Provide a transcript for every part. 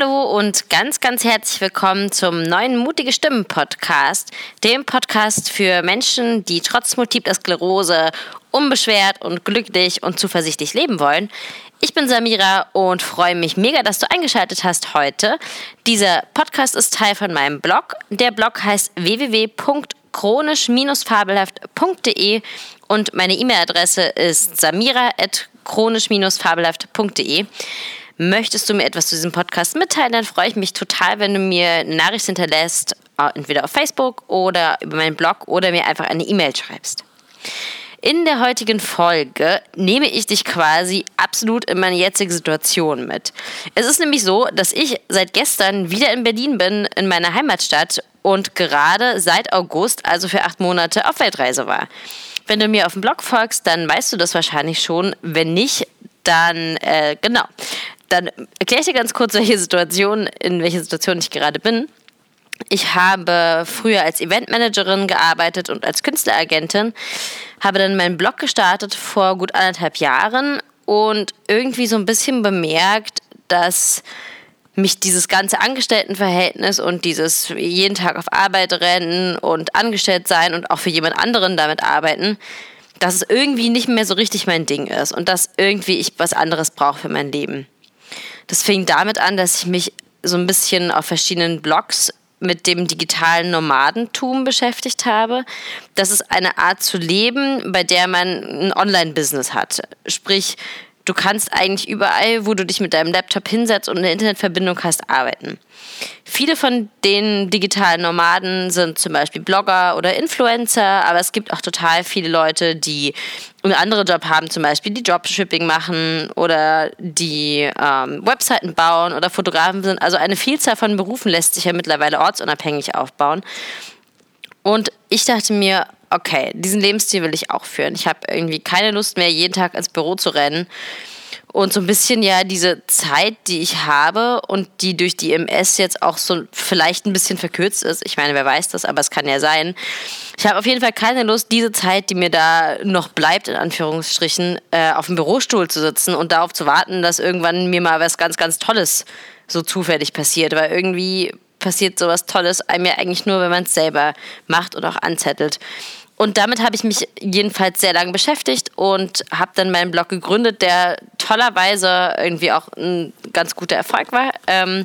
Hallo und ganz, ganz herzlich willkommen zum neuen Mutige Stimmen Podcast, dem Podcast für Menschen, die trotz multipler Sklerose unbeschwert und glücklich und zuversichtlich leben wollen. Ich bin Samira und freue mich mega, dass du eingeschaltet hast heute. Dieser Podcast ist Teil von meinem Blog. Der Blog heißt www.chronisch-fabelhaft.de und meine E-Mail-Adresse ist samira.chronisch-fabelhaft.de. Möchtest du mir etwas zu diesem Podcast mitteilen, dann freue ich mich total, wenn du mir eine Nachricht hinterlässt, äh, entweder auf Facebook oder über meinen Blog oder mir einfach eine E-Mail schreibst. In der heutigen Folge nehme ich dich quasi absolut in meine jetzige Situation mit. Es ist nämlich so, dass ich seit gestern wieder in Berlin bin, in meiner Heimatstadt und gerade seit August, also für acht Monate, auf Weltreise war. Wenn du mir auf dem Blog folgst, dann weißt du das wahrscheinlich schon. Wenn nicht, dann äh, genau dann erkläre ich dir ganz kurz, welche Situation, in welcher Situation ich gerade bin. Ich habe früher als Eventmanagerin gearbeitet und als Künstleragentin, habe dann meinen Blog gestartet vor gut anderthalb Jahren und irgendwie so ein bisschen bemerkt, dass mich dieses ganze Angestelltenverhältnis und dieses jeden Tag auf Arbeit rennen und angestellt sein und auch für jemand anderen damit arbeiten, dass es irgendwie nicht mehr so richtig mein Ding ist und dass irgendwie ich was anderes brauche für mein Leben. Das fing damit an, dass ich mich so ein bisschen auf verschiedenen Blogs mit dem digitalen Nomadentum beschäftigt habe. Das ist eine Art zu leben, bei der man ein Online-Business hat. Sprich, du kannst eigentlich überall, wo du dich mit deinem Laptop hinsetzt und eine Internetverbindung hast, arbeiten. Viele von den digitalen Nomaden sind zum Beispiel Blogger oder Influencer, aber es gibt auch total viele Leute, die einen anderen Job haben, zum Beispiel die Dropshipping machen oder die ähm, Webseiten bauen oder Fotografen sind. Also eine Vielzahl von Berufen lässt sich ja mittlerweile ortsunabhängig aufbauen. Und ich dachte mir, okay, diesen Lebensstil will ich auch führen. Ich habe irgendwie keine Lust mehr, jeden Tag ins Büro zu rennen und so ein bisschen ja diese Zeit, die ich habe und die durch die MS jetzt auch so vielleicht ein bisschen verkürzt ist. Ich meine, wer weiß das, aber es kann ja sein. Ich habe auf jeden Fall keine Lust, diese Zeit, die mir da noch bleibt, in Anführungsstrichen, äh, auf dem Bürostuhl zu sitzen und darauf zu warten, dass irgendwann mir mal was ganz, ganz Tolles so zufällig passiert. Weil irgendwie passiert sowas Tolles einem ja eigentlich nur, wenn man es selber macht und auch anzettelt. Und damit habe ich mich jedenfalls sehr lange beschäftigt und habe dann meinen Blog gegründet, der tollerweise irgendwie auch ein ganz guter Erfolg war. Ähm,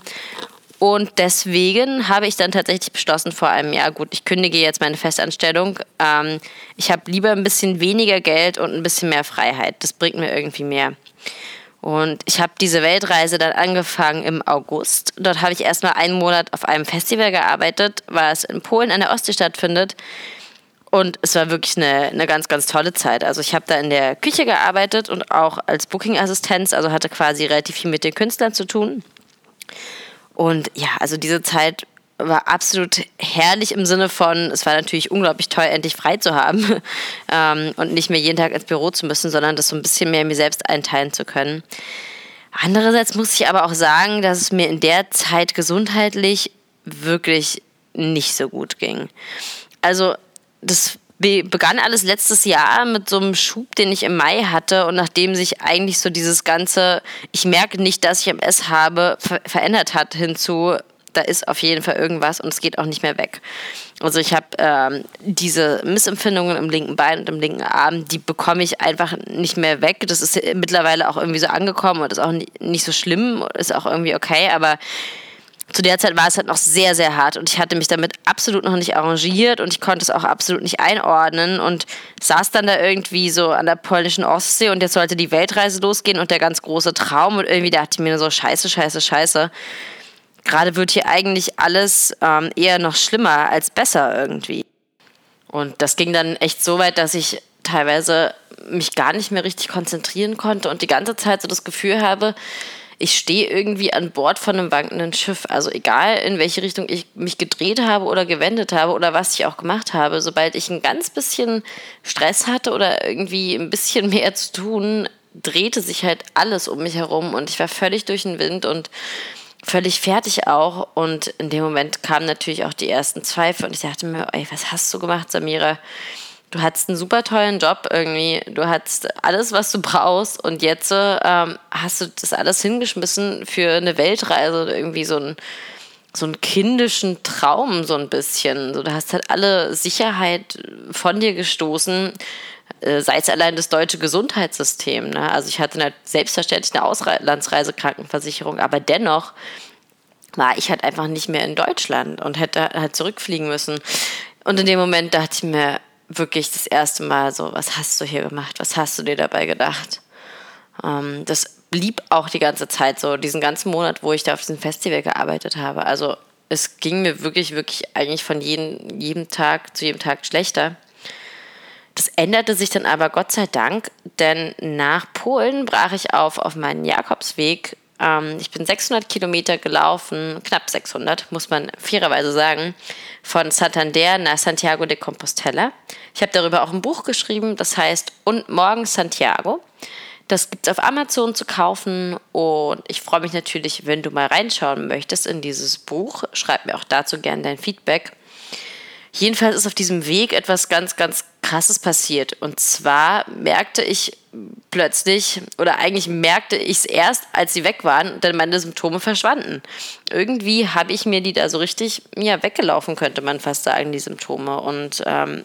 und deswegen habe ich dann tatsächlich beschlossen vor einem Jahr, gut, ich kündige jetzt meine Festanstellung. Ähm, ich habe lieber ein bisschen weniger Geld und ein bisschen mehr Freiheit. Das bringt mir irgendwie mehr. Und ich habe diese Weltreise dann angefangen im August. Dort habe ich erstmal einen Monat auf einem Festival gearbeitet, was in Polen an der Ostsee stattfindet. Und es war wirklich eine, eine ganz, ganz tolle Zeit. Also ich habe da in der Küche gearbeitet und auch als Booking-Assistenz, also hatte quasi relativ viel mit den Künstlern zu tun. Und ja, also diese Zeit war absolut herrlich im Sinne von, es war natürlich unglaublich toll, endlich frei zu haben ähm, und nicht mehr jeden Tag ins Büro zu müssen, sondern das so ein bisschen mehr mir selbst einteilen zu können. Andererseits muss ich aber auch sagen, dass es mir in der Zeit gesundheitlich wirklich nicht so gut ging. Also das begann alles letztes Jahr mit so einem Schub, den ich im Mai hatte und nachdem sich eigentlich so dieses ganze, ich merke nicht, dass ich MS habe, ver verändert hat hinzu, da ist auf jeden Fall irgendwas und es geht auch nicht mehr weg. Also ich habe ähm, diese Missempfindungen im linken Bein und im linken Arm, die bekomme ich einfach nicht mehr weg. Das ist mittlerweile auch irgendwie so angekommen und ist auch nicht so schlimm, ist auch irgendwie okay, aber zu der Zeit war es halt noch sehr, sehr hart und ich hatte mich damit absolut noch nicht arrangiert und ich konnte es auch absolut nicht einordnen und saß dann da irgendwie so an der polnischen Ostsee und jetzt sollte die Weltreise losgehen und der ganz große Traum und irgendwie dachte ich mir so, scheiße, scheiße, scheiße. Gerade wird hier eigentlich alles ähm, eher noch schlimmer als besser irgendwie. Und das ging dann echt so weit, dass ich teilweise mich gar nicht mehr richtig konzentrieren konnte und die ganze Zeit so das Gefühl habe, ich stehe irgendwie an Bord von einem wankenden Schiff. Also egal, in welche Richtung ich mich gedreht habe oder gewendet habe oder was ich auch gemacht habe, sobald ich ein ganz bisschen Stress hatte oder irgendwie ein bisschen mehr zu tun, drehte sich halt alles um mich herum und ich war völlig durch den Wind und völlig fertig auch. Und in dem Moment kamen natürlich auch die ersten Zweifel und ich dachte mir, ey, was hast du gemacht, Samira? du hattest einen super tollen Job irgendwie, du hattest alles, was du brauchst und jetzt ähm, hast du das alles hingeschmissen für eine Weltreise, irgendwie so ein so einen kindischen Traum so ein bisschen. So, du hast halt alle Sicherheit von dir gestoßen, sei es allein das deutsche Gesundheitssystem. Ne? Also ich hatte selbstverständlich eine Auslandsreisekrankenversicherung, aber dennoch war ich halt einfach nicht mehr in Deutschland und hätte halt zurückfliegen müssen. Und in dem Moment dachte ich mir wirklich das erste Mal so, was hast du hier gemacht? Was hast du dir dabei gedacht? Ähm, das blieb auch die ganze Zeit so, diesen ganzen Monat, wo ich da auf diesem Festival gearbeitet habe. Also es ging mir wirklich, wirklich eigentlich von jedem, jedem Tag zu jedem Tag schlechter. Das änderte sich dann aber Gott sei Dank, denn nach Polen brach ich auf auf meinen Jakobsweg. Ähm, ich bin 600 Kilometer gelaufen, knapp 600, muss man fairerweise sagen, von Santander nach Santiago de Compostela. Ich habe darüber auch ein Buch geschrieben, das heißt Und morgen Santiago. Das gibt es auf Amazon zu kaufen und ich freue mich natürlich, wenn du mal reinschauen möchtest in dieses Buch. Schreib mir auch dazu gerne dein Feedback. Jedenfalls ist auf diesem Weg etwas ganz, ganz Krasses passiert. Und zwar merkte ich plötzlich, oder eigentlich merkte ich es erst, als sie weg waren, denn meine Symptome verschwanden. Irgendwie habe ich mir die da so richtig ja, weggelaufen, könnte man fast sagen, die Symptome. Und ähm,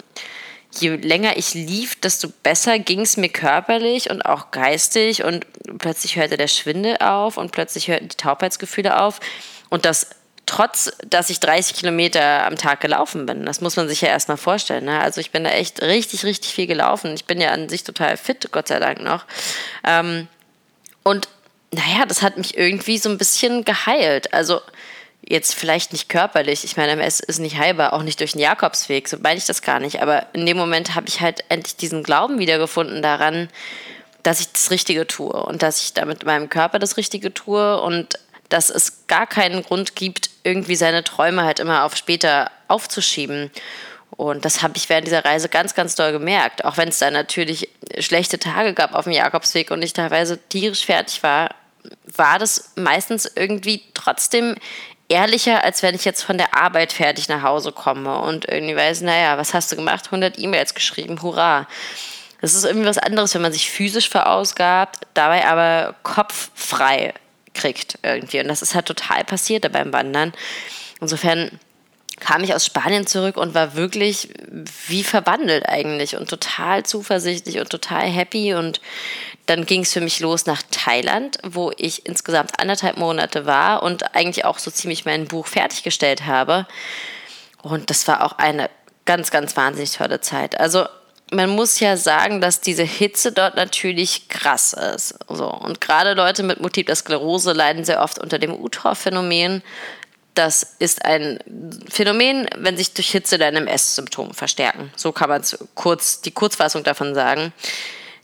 je länger ich lief, desto besser ging es mir körperlich und auch geistig. Und plötzlich hörte der Schwindel auf und plötzlich hörten die Taubheitsgefühle auf. Und das trotz, dass ich 30 Kilometer am Tag gelaufen bin. Das muss man sich ja erstmal vorstellen. Ne? Also ich bin da echt richtig, richtig viel gelaufen. Ich bin ja an sich total fit, Gott sei Dank noch. Ähm, und naja, das hat mich irgendwie so ein bisschen geheilt. Also jetzt vielleicht nicht körperlich. Ich meine, MS ist nicht heilbar, auch nicht durch den Jakobsweg, so meine ich das gar nicht. Aber in dem Moment habe ich halt endlich diesen Glauben wiedergefunden daran, dass ich das Richtige tue und dass ich da mit meinem Körper das Richtige tue und dass es gar keinen Grund gibt, irgendwie seine Träume halt immer auf später aufzuschieben. Und das habe ich während dieser Reise ganz, ganz doll gemerkt. Auch wenn es da natürlich schlechte Tage gab auf dem Jakobsweg und ich teilweise tierisch fertig war, war das meistens irgendwie trotzdem ehrlicher, als wenn ich jetzt von der Arbeit fertig nach Hause komme und irgendwie weiß, naja, was hast du gemacht? 100 E-Mails geschrieben, hurra. Das ist irgendwie was anderes, wenn man sich physisch verausgabt, dabei aber kopffrei kriegt irgendwie. Und das ist halt total passiert beim Wandern. Insofern kam ich aus Spanien zurück und war wirklich wie verwandelt eigentlich und total zuversichtlich und total happy. Und dann ging es für mich los nach Thailand, wo ich insgesamt anderthalb Monate war und eigentlich auch so ziemlich mein Buch fertiggestellt habe. Und das war auch eine ganz, ganz wahnsinnig tolle Zeit. Also man muss ja sagen, dass diese Hitze dort natürlich krass ist. So. Und gerade Leute mit Multipler Sklerose leiden sehr oft unter dem UTOR-Phänomen. Das ist ein Phänomen, wenn sich durch Hitze deine MS-Symptome verstärken. So kann man kurz, die Kurzfassung davon sagen.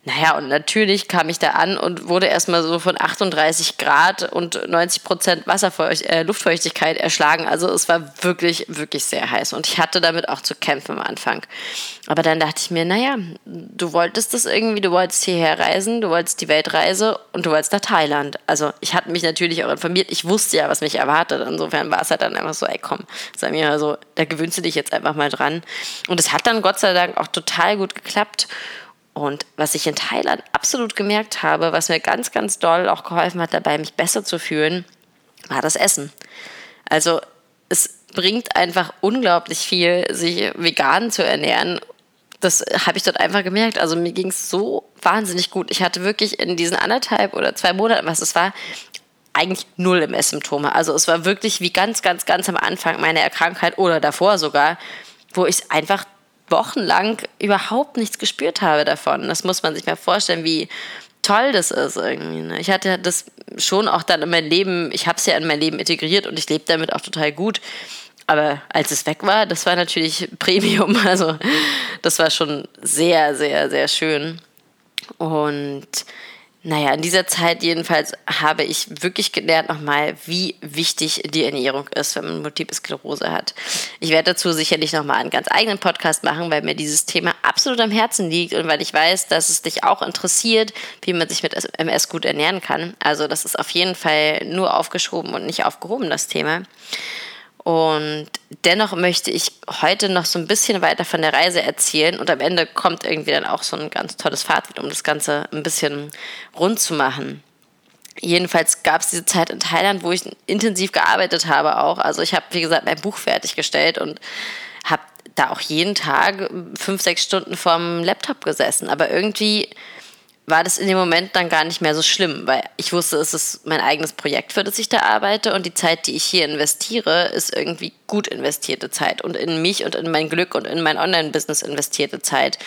Naja, und natürlich kam ich da an und wurde erstmal so von 38 Grad und 90 Prozent Wasserfeucht äh, Luftfeuchtigkeit erschlagen. Also es war wirklich, wirklich sehr heiß. Und ich hatte damit auch zu kämpfen am Anfang. Aber dann dachte ich mir, naja, du wolltest das irgendwie, du wolltest hierher reisen, du wolltest die Weltreise und du wolltest nach Thailand. Also ich hatte mich natürlich auch informiert, ich wusste ja, was mich erwartet. Insofern war es halt dann einfach so, ey komm, sag mir also, da gewöhnst du dich jetzt einfach mal dran. Und es hat dann Gott sei Dank auch total gut geklappt. Und was ich in Thailand absolut gemerkt habe, was mir ganz, ganz doll auch geholfen hat, dabei mich besser zu fühlen, war das Essen. Also es bringt einfach unglaublich viel, sich vegan zu ernähren. Das habe ich dort einfach gemerkt. Also mir ging es so wahnsinnig gut. Ich hatte wirklich in diesen anderthalb oder zwei Monaten, was es war, eigentlich null MS-Symptome. Also es war wirklich wie ganz, ganz, ganz am Anfang meiner Erkrankheit oder davor sogar, wo ich einfach wochenlang überhaupt nichts gespürt habe davon. Das muss man sich mal vorstellen, wie toll das ist irgendwie. Ne? Ich hatte das schon auch dann in mein Leben, ich habe es ja in mein Leben integriert und ich lebe damit auch total gut. Aber als es weg war, das war natürlich Premium. Also das war schon sehr, sehr, sehr schön. Und naja, in dieser Zeit jedenfalls habe ich wirklich gelernt nochmal, wie wichtig die Ernährung ist, wenn man Multiple Sklerose hat. Ich werde dazu sicherlich nochmal einen ganz eigenen Podcast machen, weil mir dieses Thema absolut am Herzen liegt und weil ich weiß, dass es dich auch interessiert, wie man sich mit MS gut ernähren kann. Also das ist auf jeden Fall nur aufgeschoben und nicht aufgehoben, das Thema. Und dennoch möchte ich heute noch so ein bisschen weiter von der Reise erzählen und am Ende kommt irgendwie dann auch so ein ganz tolles Fazit, um das Ganze ein bisschen rund zu machen. Jedenfalls gab es diese Zeit in Thailand, wo ich intensiv gearbeitet habe auch. Also ich habe, wie gesagt, mein Buch fertiggestellt und habe da auch jeden Tag fünf, sechs Stunden vorm Laptop gesessen. Aber irgendwie war das in dem Moment dann gar nicht mehr so schlimm, weil ich wusste, es ist mein eigenes Projekt, für das ich da arbeite und die Zeit, die ich hier investiere, ist irgendwie gut investierte Zeit und in mich und in mein Glück und in mein Online-Business investierte Zeit.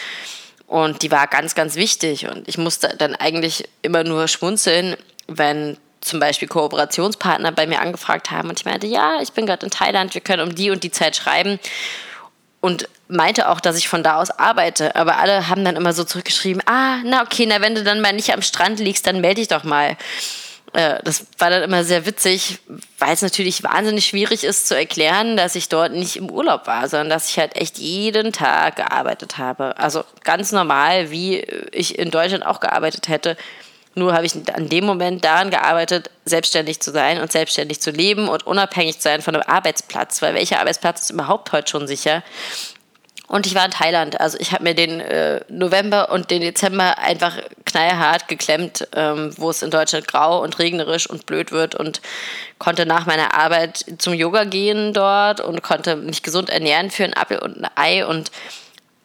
Und die war ganz, ganz wichtig und ich musste dann eigentlich immer nur schmunzeln, wenn zum Beispiel Kooperationspartner bei mir angefragt haben und ich meinte, ja, ich bin gerade in Thailand, wir können um die und die Zeit schreiben und meinte auch, dass ich von da aus arbeite. Aber alle haben dann immer so zurückgeschrieben, ah, na okay, na wenn du dann mal nicht am Strand liegst, dann melde dich doch mal. Äh, das war dann immer sehr witzig, weil es natürlich wahnsinnig schwierig ist zu erklären, dass ich dort nicht im Urlaub war, sondern dass ich halt echt jeden Tag gearbeitet habe. Also ganz normal, wie ich in Deutschland auch gearbeitet hätte. Nur habe ich an dem Moment daran gearbeitet, selbstständig zu sein und selbstständig zu leben und unabhängig zu sein von einem Arbeitsplatz. Weil welcher Arbeitsplatz ist überhaupt heute schon sicher? Und ich war in Thailand. Also ich habe mir den äh, November und den Dezember einfach knallhart geklemmt, ähm, wo es in Deutschland grau und regnerisch und blöd wird und konnte nach meiner Arbeit zum Yoga gehen dort und konnte mich gesund ernähren für ein Apfel und ein Ei und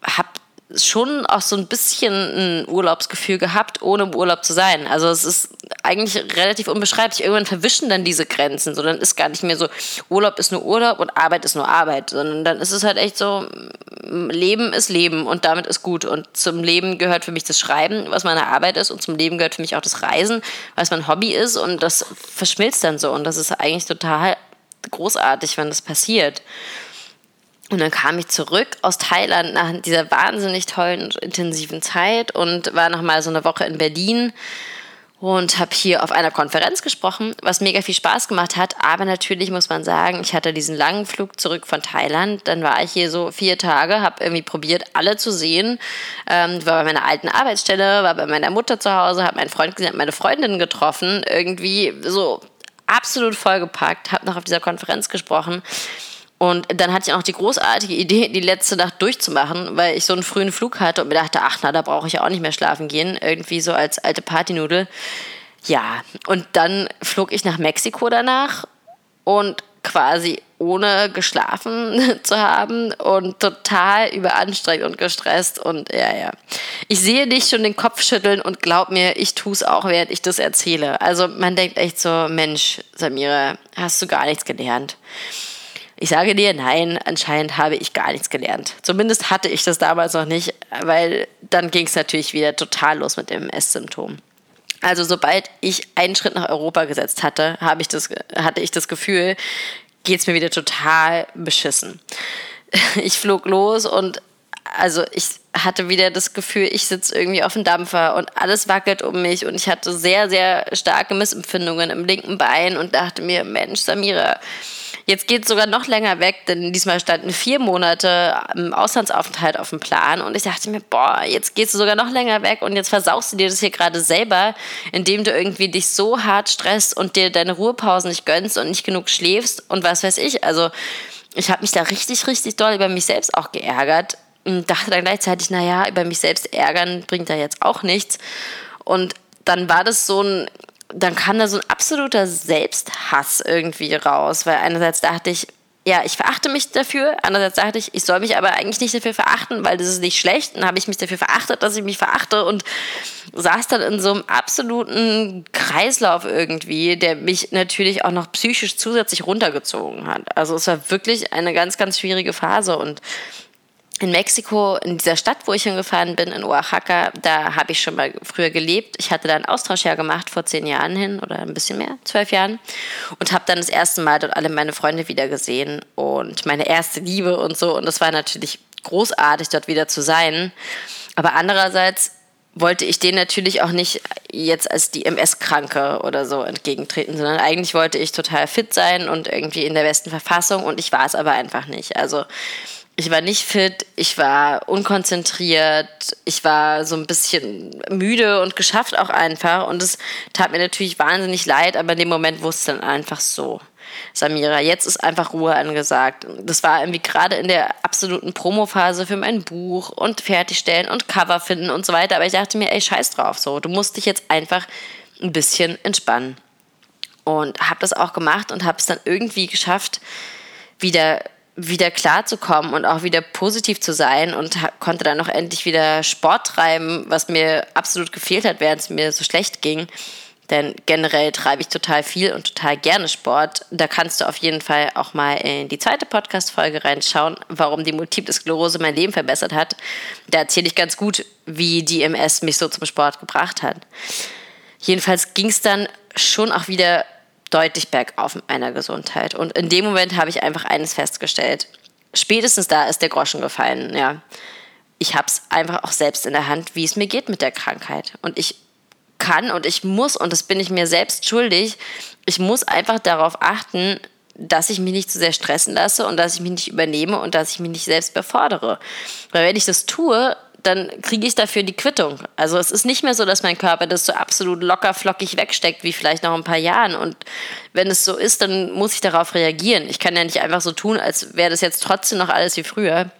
habe schon auch so ein bisschen ein Urlaubsgefühl gehabt, ohne im Urlaub zu sein. Also es ist eigentlich relativ unbeschreiblich. Irgendwann verwischen dann diese Grenzen. So, dann ist gar nicht mehr so, Urlaub ist nur Urlaub und Arbeit ist nur Arbeit. Sondern dann ist es halt echt so, Leben ist Leben und damit ist gut. Und zum Leben gehört für mich das Schreiben, was meine Arbeit ist. Und zum Leben gehört für mich auch das Reisen, was mein Hobby ist. Und das verschmilzt dann so. Und das ist eigentlich total großartig, wenn das passiert. Und dann kam ich zurück aus Thailand nach dieser wahnsinnig tollen und intensiven Zeit und war nochmal so eine Woche in Berlin und habe hier auf einer Konferenz gesprochen, was mega viel Spaß gemacht hat. Aber natürlich muss man sagen, ich hatte diesen langen Flug zurück von Thailand. Dann war ich hier so vier Tage, habe irgendwie probiert, alle zu sehen. Ähm, war bei meiner alten Arbeitsstelle, war bei meiner Mutter zu Hause, habe meinen Freund gesehen, habe meine Freundin getroffen. Irgendwie so absolut vollgepackt, habe noch auf dieser Konferenz gesprochen. Und dann hatte ich auch die großartige Idee, die letzte Nacht durchzumachen, weil ich so einen frühen Flug hatte und mir dachte, ach na, da brauche ich ja auch nicht mehr schlafen gehen, irgendwie so als alte Partynudel. Ja, und dann flog ich nach Mexiko danach und quasi ohne geschlafen zu haben und total überanstrengt und gestresst und ja, ja. Ich sehe dich schon den Kopf schütteln und glaub mir, ich tue es auch, während ich das erzähle. Also man denkt echt so, Mensch, Samira, hast du gar nichts gelernt. Ich sage dir, nein, anscheinend habe ich gar nichts gelernt. Zumindest hatte ich das damals noch nicht, weil dann ging es natürlich wieder total los mit dem Esssymptom. Also sobald ich einen Schritt nach Europa gesetzt hatte, habe ich das, hatte ich das Gefühl, geht es mir wieder total beschissen. Ich flog los und also ich hatte wieder das Gefühl, ich sitze irgendwie auf dem Dampfer und alles wackelt um mich und ich hatte sehr, sehr starke Missempfindungen im linken Bein und dachte mir, Mensch, Samira, Jetzt geht es sogar noch länger weg, denn diesmal standen vier Monate im Auslandsaufenthalt auf dem Plan und ich dachte mir, boah, jetzt gehst du sogar noch länger weg und jetzt versaust du dir das hier gerade selber, indem du irgendwie dich so hart stresst und dir deine Ruhepausen nicht gönnst und nicht genug schläfst und was weiß ich. Also ich habe mich da richtig, richtig doll über mich selbst auch geärgert und dachte dann gleichzeitig, naja, über mich selbst ärgern bringt da jetzt auch nichts. Und dann war das so ein dann kam da so ein absoluter Selbsthass irgendwie raus, weil einerseits dachte ich, ja, ich verachte mich dafür. Andererseits dachte ich, ich soll mich aber eigentlich nicht dafür verachten, weil das ist nicht schlecht. Dann habe ich mich dafür verachtet, dass ich mich verachte und saß dann in so einem absoluten Kreislauf irgendwie, der mich natürlich auch noch psychisch zusätzlich runtergezogen hat. Also es war wirklich eine ganz, ganz schwierige Phase und in Mexiko, in dieser Stadt, wo ich hingefahren bin, in Oaxaca, da habe ich schon mal früher gelebt. Ich hatte da ein Austauschjahr gemacht vor zehn Jahren hin oder ein bisschen mehr, zwölf Jahren. Und habe dann das erste Mal dort alle meine Freunde wieder gesehen und meine erste Liebe und so. Und das war natürlich großartig, dort wieder zu sein. Aber andererseits wollte ich denen natürlich auch nicht jetzt als die MS-Kranke oder so entgegentreten, sondern eigentlich wollte ich total fit sein und irgendwie in der besten Verfassung und ich war es aber einfach nicht. Also ich war nicht fit, ich war unkonzentriert, ich war so ein bisschen müde und geschafft auch einfach. Und es tat mir natürlich wahnsinnig leid, aber in dem Moment wusste dann einfach so. Samira, jetzt ist einfach Ruhe angesagt. Das war irgendwie gerade in der absoluten Promophase für mein Buch und fertigstellen und Cover finden und so weiter. Aber ich dachte mir, ey, scheiß drauf, so. Du musst dich jetzt einfach ein bisschen entspannen. Und habe das auch gemacht und habe es dann irgendwie geschafft, wieder wieder klarzukommen und auch wieder positiv zu sein und konnte dann noch endlich wieder Sport treiben, was mir absolut gefehlt hat, während es mir so schlecht ging. Denn generell treibe ich total viel und total gerne Sport. Da kannst du auf jeden Fall auch mal in die zweite Podcast-Folge reinschauen, warum die Multiple Sklerose mein Leben verbessert hat. Da erzähle ich ganz gut, wie die MS mich so zum Sport gebracht hat. Jedenfalls ging es dann schon auch wieder deutlich bergauf mit meiner Gesundheit. Und in dem Moment habe ich einfach eines festgestellt. Spätestens da ist der Groschen gefallen, ja. Ich habe es einfach auch selbst in der Hand, wie es mir geht mit der Krankheit. Und ich kann und ich muss, und das bin ich mir selbst schuldig, ich muss einfach darauf achten, dass ich mich nicht zu sehr stressen lasse und dass ich mich nicht übernehme und dass ich mich nicht selbst befordere. Weil wenn ich das tue, dann kriege ich dafür die Quittung. Also es ist nicht mehr so, dass mein Körper das so absolut locker flockig wegsteckt wie vielleicht noch ein paar Jahren. Und wenn es so ist, dann muss ich darauf reagieren. Ich kann ja nicht einfach so tun, als wäre das jetzt trotzdem noch alles wie früher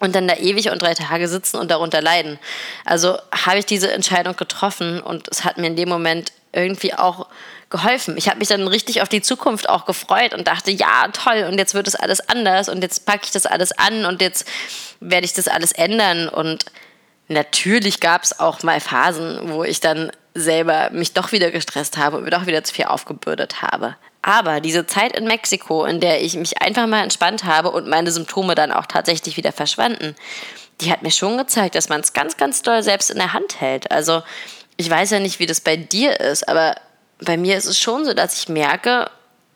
und dann da ewig und drei Tage sitzen und darunter leiden. Also habe ich diese Entscheidung getroffen und es hat mir in dem Moment irgendwie auch geholfen. Ich habe mich dann richtig auf die Zukunft auch gefreut und dachte, ja, toll, und jetzt wird es alles anders und jetzt packe ich das alles an und jetzt werde ich das alles ändern. Und natürlich gab es auch mal Phasen, wo ich dann selber mich doch wieder gestresst habe und mir doch wieder zu viel aufgebürdet habe. Aber diese Zeit in Mexiko, in der ich mich einfach mal entspannt habe und meine Symptome dann auch tatsächlich wieder verschwanden, die hat mir schon gezeigt, dass man es ganz, ganz doll selbst in der Hand hält. Also ich weiß ja nicht, wie das bei dir ist, aber bei mir ist es schon so, dass ich merke,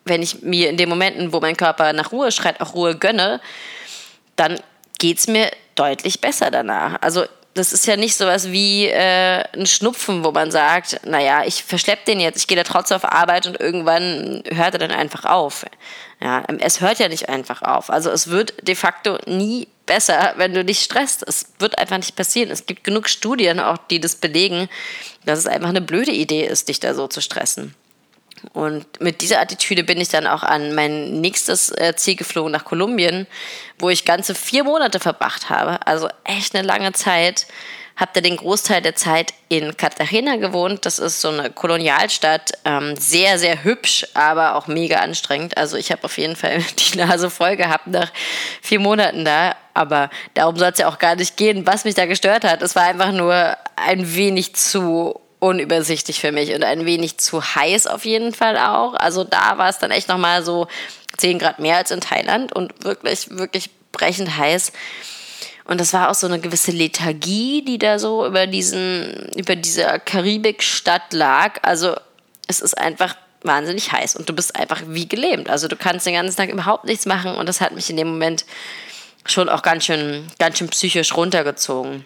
wenn ich mir in den Momenten, wo mein Körper nach Ruhe schreit, auch Ruhe gönne, dann geht es mir deutlich besser danach. Also das ist ja nicht sowas wie äh, ein Schnupfen, wo man sagt, naja, ich verschleppe den jetzt, ich gehe da trotzdem auf Arbeit und irgendwann hört er dann einfach auf. Ja, es hört ja nicht einfach auf. Also es wird de facto nie besser, wenn du dich stresst. Es wird einfach nicht passieren. Es gibt genug Studien auch, die das belegen, dass es einfach eine blöde Idee ist, dich da so zu stressen. Und mit dieser Attitüde bin ich dann auch an mein nächstes äh, Ziel geflogen nach Kolumbien, wo ich ganze vier Monate verbracht habe. Also echt eine lange Zeit. Hab da den Großteil der Zeit in Cartagena gewohnt. Das ist so eine Kolonialstadt. Ähm, sehr, sehr hübsch, aber auch mega anstrengend. Also ich habe auf jeden Fall die Nase voll gehabt nach vier Monaten da. Aber darum soll es ja auch gar nicht gehen, was mich da gestört hat. Es war einfach nur ein wenig zu unübersichtlich für mich und ein wenig zu heiß auf jeden Fall auch. Also da war es dann echt nochmal so 10 Grad mehr als in Thailand und wirklich, wirklich brechend heiß. Und das war auch so eine gewisse Lethargie, die da so über diesen, über diese Karibikstadt lag. Also es ist einfach wahnsinnig heiß und du bist einfach wie gelähmt. Also du kannst den ganzen Tag überhaupt nichts machen und das hat mich in dem Moment schon auch ganz schön, ganz schön psychisch runtergezogen.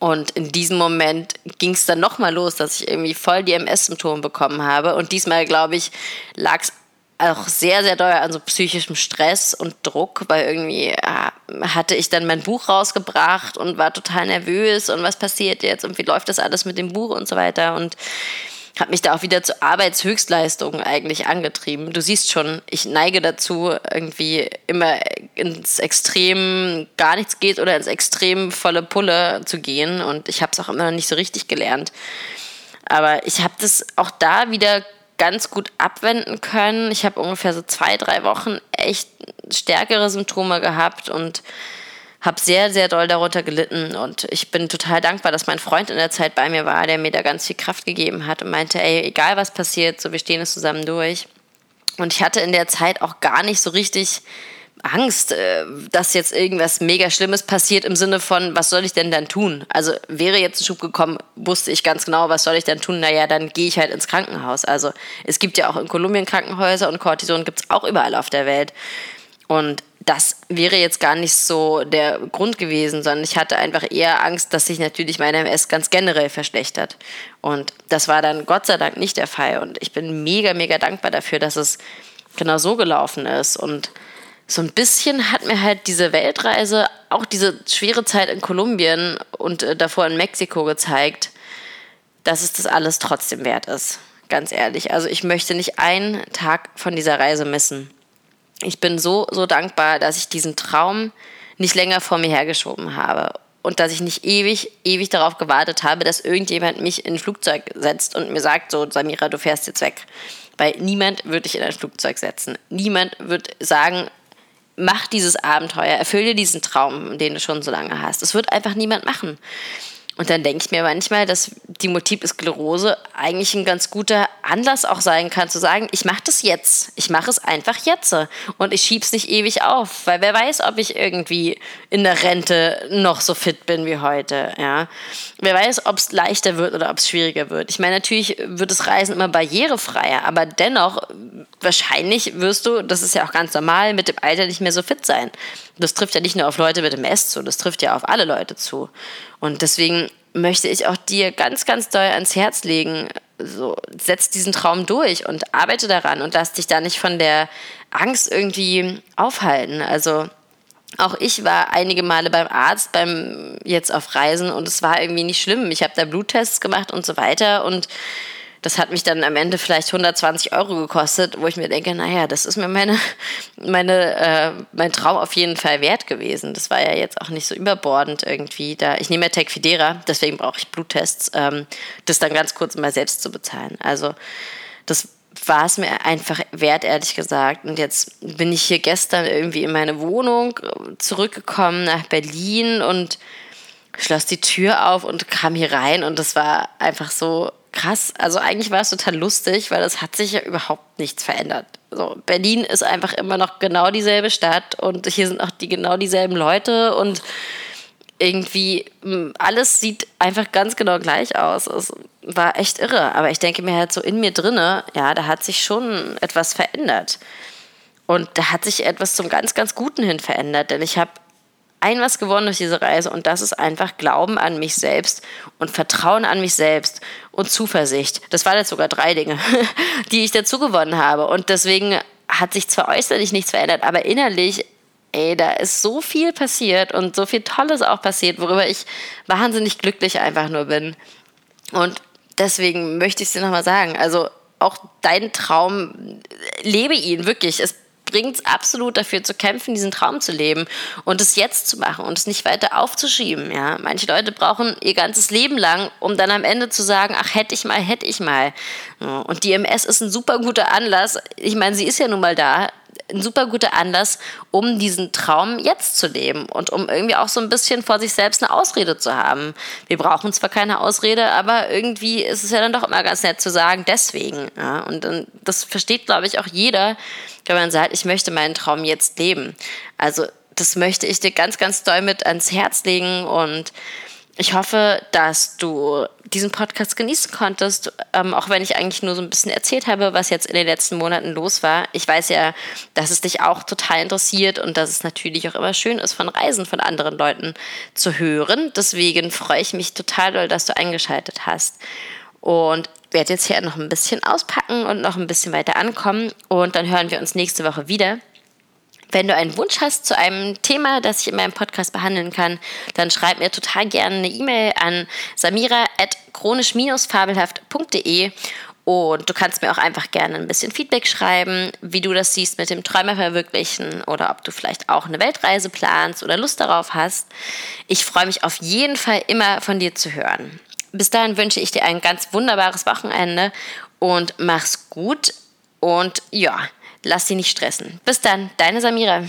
Und in diesem Moment ging es dann nochmal los, dass ich irgendwie voll die MS-Symptome bekommen habe. Und diesmal, glaube ich, lag es auch sehr, sehr doll an so psychischem Stress und Druck, weil irgendwie ja, hatte ich dann mein Buch rausgebracht und war total nervös und was passiert jetzt und wie läuft das alles mit dem Buch und so weiter. Und habe mich da auch wieder zu Arbeitshöchstleistungen eigentlich angetrieben. Du siehst schon, ich neige dazu, irgendwie immer ins Extrem gar nichts geht oder ins Extrem volle Pulle zu gehen. Und ich habe es auch immer noch nicht so richtig gelernt. Aber ich habe das auch da wieder ganz gut abwenden können. Ich habe ungefähr so zwei, drei Wochen echt stärkere Symptome gehabt und habe sehr, sehr doll darunter gelitten und ich bin total dankbar, dass mein Freund in der Zeit bei mir war, der mir da ganz viel Kraft gegeben hat und meinte, ey, egal was passiert, so wir stehen es zusammen durch. Und ich hatte in der Zeit auch gar nicht so richtig Angst, äh, dass jetzt irgendwas mega Schlimmes passiert im Sinne von, was soll ich denn dann tun? Also wäre jetzt ein Schub gekommen, wusste ich ganz genau, was soll ich dann tun? Naja, dann gehe ich halt ins Krankenhaus. Also es gibt ja auch in Kolumbien Krankenhäuser und Cortison gibt es auch überall auf der Welt. Und das wäre jetzt gar nicht so der Grund gewesen, sondern ich hatte einfach eher Angst, dass sich natürlich meine MS ganz generell verschlechtert. Und das war dann Gott sei Dank nicht der Fall. Und ich bin mega, mega dankbar dafür, dass es genau so gelaufen ist. Und so ein bisschen hat mir halt diese Weltreise, auch diese schwere Zeit in Kolumbien und äh, davor in Mexiko gezeigt, dass es das alles trotzdem wert ist. Ganz ehrlich. Also ich möchte nicht einen Tag von dieser Reise missen. Ich bin so, so dankbar, dass ich diesen Traum nicht länger vor mir hergeschoben habe und dass ich nicht ewig, ewig darauf gewartet habe, dass irgendjemand mich in ein Flugzeug setzt und mir sagt, so Samira, du fährst jetzt weg. Weil niemand wird dich in ein Flugzeug setzen. Niemand wird sagen, mach dieses Abenteuer, erfülle diesen Traum, den du schon so lange hast. Das wird einfach niemand machen. Und dann denke ich mir manchmal, dass die Multiple Sklerose eigentlich ein ganz guter Anlass auch sein kann, zu sagen, ich mache das jetzt. Ich mache es einfach jetzt. Und ich schiebe es nicht ewig auf. Weil wer weiß, ob ich irgendwie in der Rente noch so fit bin wie heute. Ja? Wer weiß, ob es leichter wird oder ob es schwieriger wird. Ich meine, natürlich wird das Reisen immer barrierefreier, aber dennoch, wahrscheinlich wirst du, das ist ja auch ganz normal, mit dem Alter nicht mehr so fit sein. Das trifft ja nicht nur auf Leute mit dem S zu, das trifft ja auf alle Leute zu. Und deswegen möchte ich auch dir ganz, ganz doll ans Herz legen, so, setz diesen Traum durch und arbeite daran und lass dich da nicht von der Angst irgendwie aufhalten. Also auch ich war einige Male beim Arzt, beim jetzt auf Reisen und es war irgendwie nicht schlimm. Ich habe da Bluttests gemacht und so weiter und das hat mich dann am Ende vielleicht 120 Euro gekostet, wo ich mir denke, naja, das ist mir meine, meine, äh, mein Traum auf jeden Fall wert gewesen. Das war ja jetzt auch nicht so überbordend irgendwie. Da, ich nehme ja Tecfidera, deswegen brauche ich Bluttests, ähm, das dann ganz kurz mal selbst zu bezahlen. Also das war es mir einfach wert, ehrlich gesagt. Und jetzt bin ich hier gestern irgendwie in meine Wohnung zurückgekommen nach Berlin und schloss die Tür auf und kam hier rein und das war einfach so krass. Also eigentlich war es total lustig, weil es hat sich ja überhaupt nichts verändert. So, Berlin ist einfach immer noch genau dieselbe Stadt und hier sind auch die genau dieselben Leute und irgendwie hm, alles sieht einfach ganz genau gleich aus. Es war echt irre. Aber ich denke mir halt so in mir drinne, ja, da hat sich schon etwas verändert. Und da hat sich etwas zum ganz, ganz Guten hin verändert. Denn ich habe ein was gewonnen durch diese Reise und das ist einfach Glauben an mich selbst und Vertrauen an mich selbst und Zuversicht. Das waren jetzt sogar drei Dinge, die ich dazu gewonnen habe. Und deswegen hat sich zwar äußerlich nichts verändert, aber innerlich, ey, da ist so viel passiert und so viel Tolles auch passiert, worüber ich wahnsinnig glücklich einfach nur bin. Und deswegen möchte ich es dir nochmal sagen. Also auch dein Traum, lebe ihn wirklich. Es bringt es absolut dafür zu kämpfen, diesen Traum zu leben und es jetzt zu machen und es nicht weiter aufzuschieben. Ja? Manche Leute brauchen ihr ganzes Leben lang, um dann am Ende zu sagen, ach, hätte ich mal, hätte ich mal. Und die MS ist ein super guter Anlass. Ich meine, sie ist ja nun mal da ein super guter Anlass, um diesen Traum jetzt zu leben und um irgendwie auch so ein bisschen vor sich selbst eine Ausrede zu haben. Wir brauchen zwar keine Ausrede, aber irgendwie ist es ja dann doch immer ganz nett zu sagen, deswegen. Ja? Und dann, das versteht, glaube ich, auch jeder, wenn man sagt, ich möchte meinen Traum jetzt leben. Also das möchte ich dir ganz, ganz doll mit ans Herz legen und ich hoffe, dass du diesen Podcast genießen konntest, ähm, auch wenn ich eigentlich nur so ein bisschen erzählt habe, was jetzt in den letzten Monaten los war. Ich weiß ja, dass es dich auch total interessiert und dass es natürlich auch immer schön ist, von Reisen von anderen Leuten zu hören. Deswegen freue ich mich total doll, dass du eingeschaltet hast. Und werde jetzt hier noch ein bisschen auspacken und noch ein bisschen weiter ankommen. Und dann hören wir uns nächste Woche wieder. Wenn du einen Wunsch hast zu einem Thema, das ich in meinem Podcast behandeln kann, dann schreib mir total gerne eine E-Mail an samira.chronisch-fabelhaft.de und du kannst mir auch einfach gerne ein bisschen Feedback schreiben, wie du das siehst mit dem Träumer verwirklichen oder ob du vielleicht auch eine Weltreise planst oder Lust darauf hast. Ich freue mich auf jeden Fall immer von dir zu hören. Bis dahin wünsche ich dir ein ganz wunderbares Wochenende und mach's gut und ja, Lass dich nicht stressen. Bis dann, deine Samira.